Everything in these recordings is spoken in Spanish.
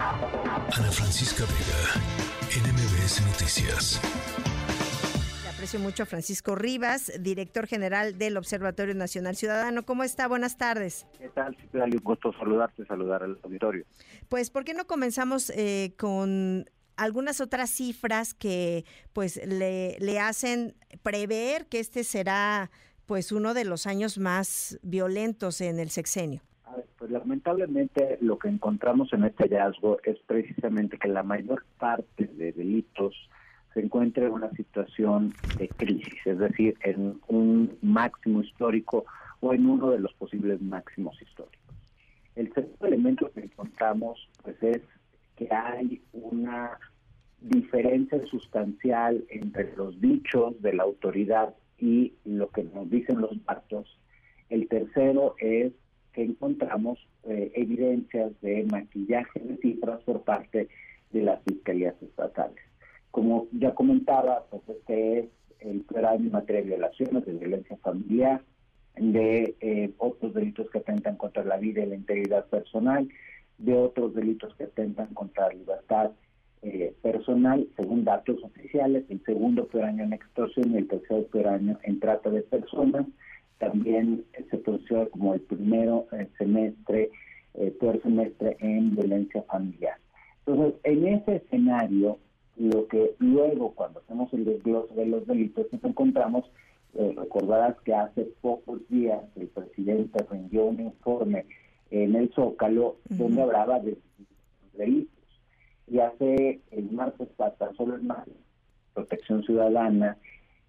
Ana Francisca Vega, NMBS Noticias. Le aprecio mucho a Francisco Rivas, director general del Observatorio Nacional Ciudadano. ¿Cómo está? Buenas tardes. ¿Qué tal, Citlali? Un gusto saludarte, saludar al auditorio. Pues, ¿por qué no comenzamos eh, con algunas otras cifras que pues le, le hacen prever que este será pues uno de los años más violentos en el sexenio? Pues lamentablemente lo que encontramos en este hallazgo es precisamente que la mayor parte de delitos se encuentra en una situación de crisis, es decir, en un máximo histórico o en uno de los posibles máximos históricos. El segundo elemento que encontramos pues es que hay una diferencia sustancial entre los dichos de la autoridad y lo que nos dicen los datos. El tercero es encontramos eh, evidencias de maquillaje de cifras por parte de las fiscalías estatales. Como ya comentaba, pues este es el peor año en materia de violaciones, de violencia familiar, de eh, otros delitos que atentan contra la vida y la integridad personal, de otros delitos que atentan contra la libertad eh, personal, según datos oficiales, el segundo peor año en extorsión y el tercer peor año en trata de personas también se produjo como el primero eh, semestre, eh, peor semestre en violencia familiar. Entonces, en ese escenario, lo que luego, cuando hacemos el desglose de los delitos, nos encontramos, eh, recordarás que hace pocos días el presidente rindió un informe en el Zócalo donde hablaba de delitos. Y hace el martes pasado, solo el martes, Protección Ciudadana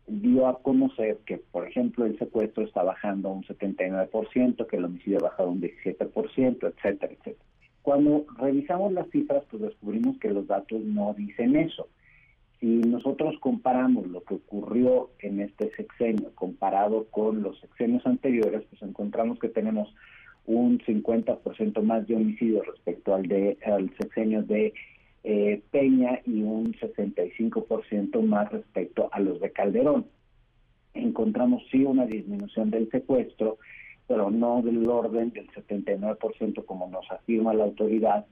dio a conocer que, por ejemplo, el secuestro está bajando un 79%, que el homicidio ha bajado un 17%, etcétera, etcétera. Cuando revisamos las cifras, pues descubrimos que los datos no dicen eso. Si nosotros comparamos lo que ocurrió en este sexenio comparado con los sexenios anteriores, pues encontramos que tenemos un 50% más de homicidios respecto al de al sexenio de eh, Peña y un 65% más respecto a los de Calderón. Encontramos sí una disminución del secuestro, pero no del orden del 79% como nos afirma la autoridad,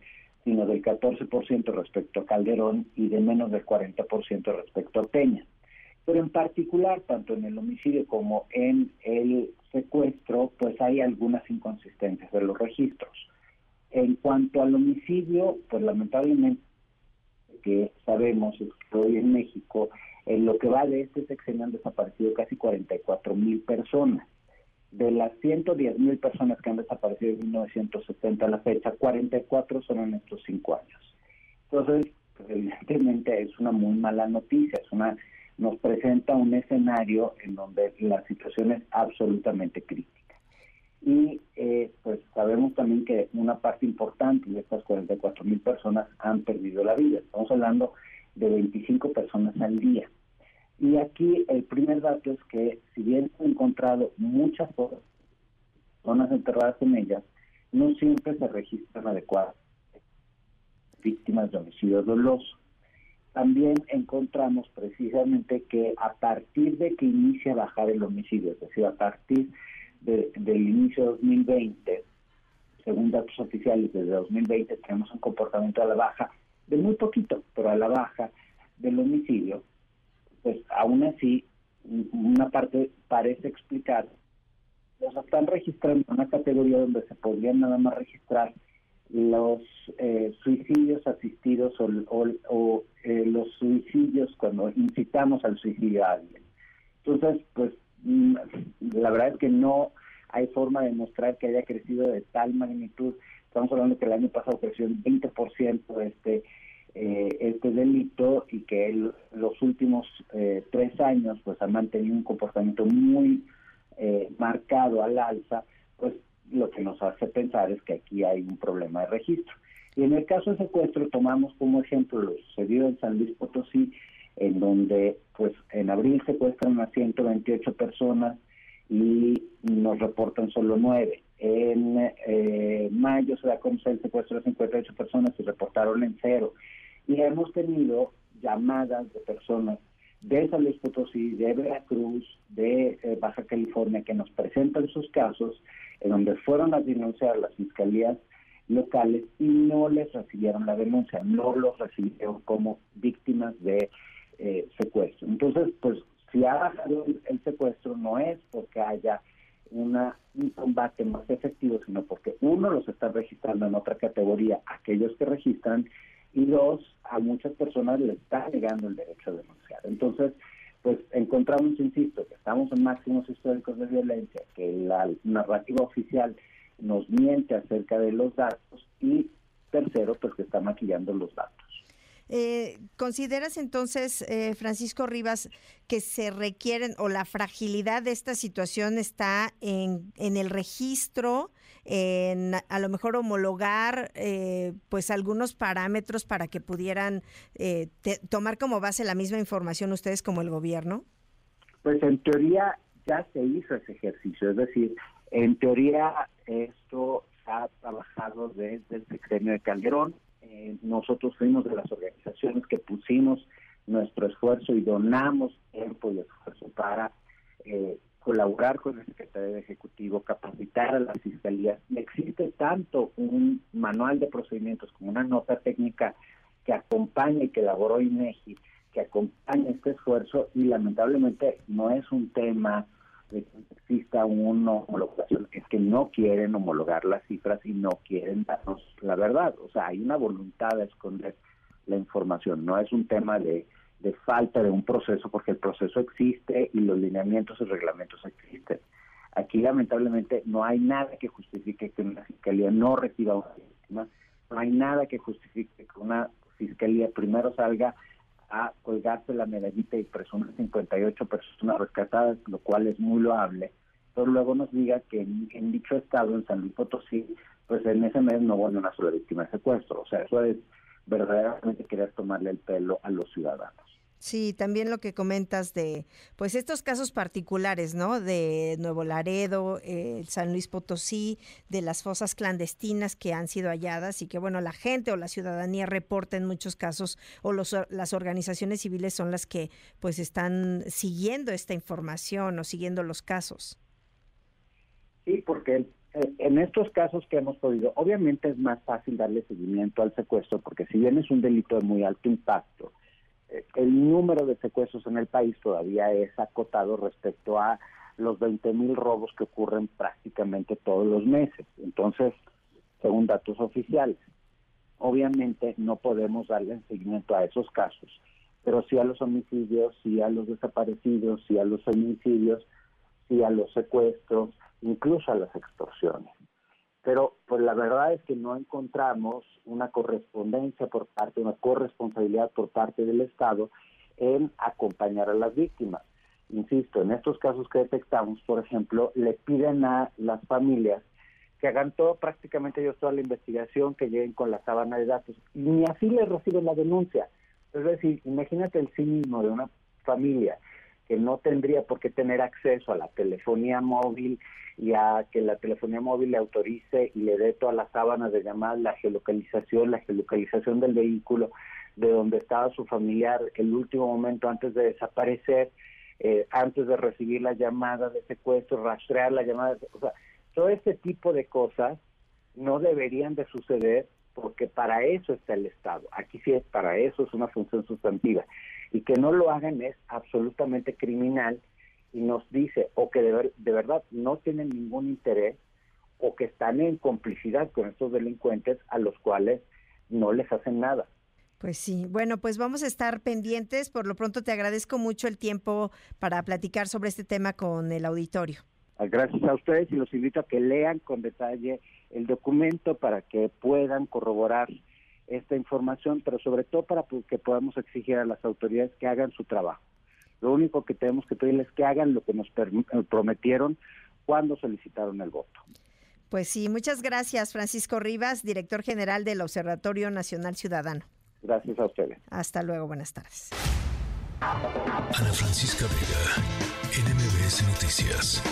sino del 14% respecto a Calderón y de menos del 40% respecto a Peña. Pero en particular, tanto en el homicidio como en el secuestro, pues hay algunas inconsistencias de los registros. En cuanto al homicidio, pues lamentablemente que sabemos es que hoy en México, en lo que va de este sexenio han desaparecido casi 44 mil personas. De las 110 mil personas que han desaparecido en 1970 a la fecha, 44 son en estos cinco años. Entonces, pues, evidentemente es una muy mala noticia, es una nos presenta un escenario en donde la situación es absolutamente crítica y eh, pues sabemos también que una parte importante de estas 44 mil personas han perdido la vida. Estamos hablando de 25 personas al día. Y aquí el primer dato es que si bien he encontrado muchas personas enterradas en ellas, no siempre se registran adecuadamente víctimas de homicidio doloso. También encontramos precisamente que a partir de que inicia a bajar el homicidio, es decir, a partir del inicio de 2020, según datos oficiales desde 2020, tenemos un comportamiento a la baja de muy poquito, pero a la baja del homicidio, pues aún así una parte parece explicar, los están registrando una categoría donde se podrían nada más registrar los eh, suicidios asistidos o, eh, los suicidios cuando incitamos al suicidio a alguien. Entonces, pues la verdad es que no hay forma de mostrar que haya crecido de tal magnitud. Estamos hablando que el año pasado creció en 20% este eh, este delito y que los últimos eh, tres años pues ha mantenido un comportamiento muy eh, marcado al alza, pues lo que nos hace pensar es que aquí hay un problema de registro. Y en el caso de secuestro tomamos como ejemplo lo sucedido en San Luis Potosí, en donde pues en abril secuestran a 128 personas y nos reportan solo nueve. En eh, mayo se da a conocer el secuestro de 58 personas y reportaron en cero. Y hemos tenido llamadas de personas de San Luis Potosí, de Veracruz, de eh, Baja California, que nos presentan sus casos, en donde fueron a denunciar las fiscalías locales y no les recibieron la denuncia, no los recibieron como víctimas de eh, secuestro. Entonces, pues si ha bajado el, secuestro no es porque haya una, un combate más efectivo, sino porque uno los está registrando en otra categoría, aquellos que registran, y dos, a muchas personas les está negando el derecho a denunciar. Entonces, pues encontramos, insisto, que estamos en máximos históricos de violencia, que la narrativa oficial nos miente acerca de los datos y tercero, pues que está maquillando los datos. Eh, ¿Consideras entonces, eh, Francisco Rivas, que se requieren o la fragilidad de esta situación está en, en el registro, en a lo mejor homologar eh, pues algunos parámetros para que pudieran eh, tomar como base la misma información ustedes como el gobierno? Pues en teoría ya se hizo ese ejercicio, es decir, en teoría esto ha trabajado desde el sexenio de Calderón, eh, nosotros fuimos de las organizaciones que pusimos nuestro esfuerzo y donamos tiempo y esfuerzo para eh, colaborar con el secretario de Ejecutivo, capacitar a las fiscalías. Existe tanto un manual de procedimientos como una nota técnica que acompaña y que elaboró INEGI, que acompaña este esfuerzo y lamentablemente no es un tema de que exista una homologación, es que no quieren homologar las cifras y no quieren darnos la verdad. O sea, hay una voluntad de esconder la información, no es un tema de, de falta de un proceso, porque el proceso existe y los lineamientos y reglamentos existen. Aquí lamentablemente no hay nada que justifique que una fiscalía no reciba una víctima, no hay nada que justifique que una fiscalía primero salga a colgarse la medallita y presumir 58 personas rescatadas, lo cual es muy loable, pero luego nos diga que en, dicho estado, en San Luis Potosí, pues en ese mes no hubo una sola víctima de secuestro. O sea, eso es verdaderamente querer tomarle el pelo a los ciudadanos. Sí, también lo que comentas de, pues estos casos particulares, ¿no? De Nuevo Laredo, eh, San Luis Potosí, de las fosas clandestinas que han sido halladas y que, bueno, la gente o la ciudadanía reporta en muchos casos o los, las organizaciones civiles son las que, pues, están siguiendo esta información o siguiendo los casos. Sí, porque eh, en estos casos que hemos podido, obviamente es más fácil darle seguimiento al secuestro porque si bien es un delito de muy alto impacto, el número de secuestros en el país todavía es acotado respecto a los 20 mil robos que ocurren prácticamente todos los meses. Entonces, según datos oficiales, obviamente no podemos darle seguimiento a esos casos, pero sí a los homicidios, sí a los desaparecidos, sí a los feminicidios, sí a los secuestros, incluso a las extorsiones pero pues la verdad es que no encontramos una correspondencia por parte, una corresponsabilidad por parte del Estado en acompañar a las víctimas. Insisto, en estos casos que detectamos, por ejemplo, le piden a las familias que hagan todo, prácticamente ellos toda la investigación, que lleguen con la sábana de datos, y ni así les reciben la denuncia. Es decir, imagínate el cinismo de una familia que no tendría por qué tener acceso a la telefonía móvil y a que la telefonía móvil le autorice y le dé todas las sábanas de llamadas, la geolocalización, la geolocalización del vehículo, de donde estaba su familiar el último momento antes de desaparecer, eh, antes de recibir la llamada de secuestro, rastrear la llamada, o sea, todo este tipo de cosas no deberían de suceder porque para eso está el Estado. Aquí sí es para eso, es una función sustantiva y que no lo hagan es absolutamente criminal y nos dice o que de, de verdad no tienen ningún interés o que están en complicidad con estos delincuentes a los cuales no les hacen nada. Pues sí, bueno, pues vamos a estar pendientes. Por lo pronto te agradezco mucho el tiempo para platicar sobre este tema con el auditorio. Gracias a ustedes y los invito a que lean con detalle el documento para que puedan corroborar esta información, pero sobre todo para que podamos exigir a las autoridades que hagan su trabajo. Lo único que tenemos que pedirles es que hagan lo que nos eh, prometieron cuando solicitaron el voto. Pues sí, muchas gracias, Francisco Rivas, director general del Observatorio Nacional Ciudadano. Gracias a ustedes. Hasta luego, buenas tardes. Ana Francisca Vega, NMBS Noticias.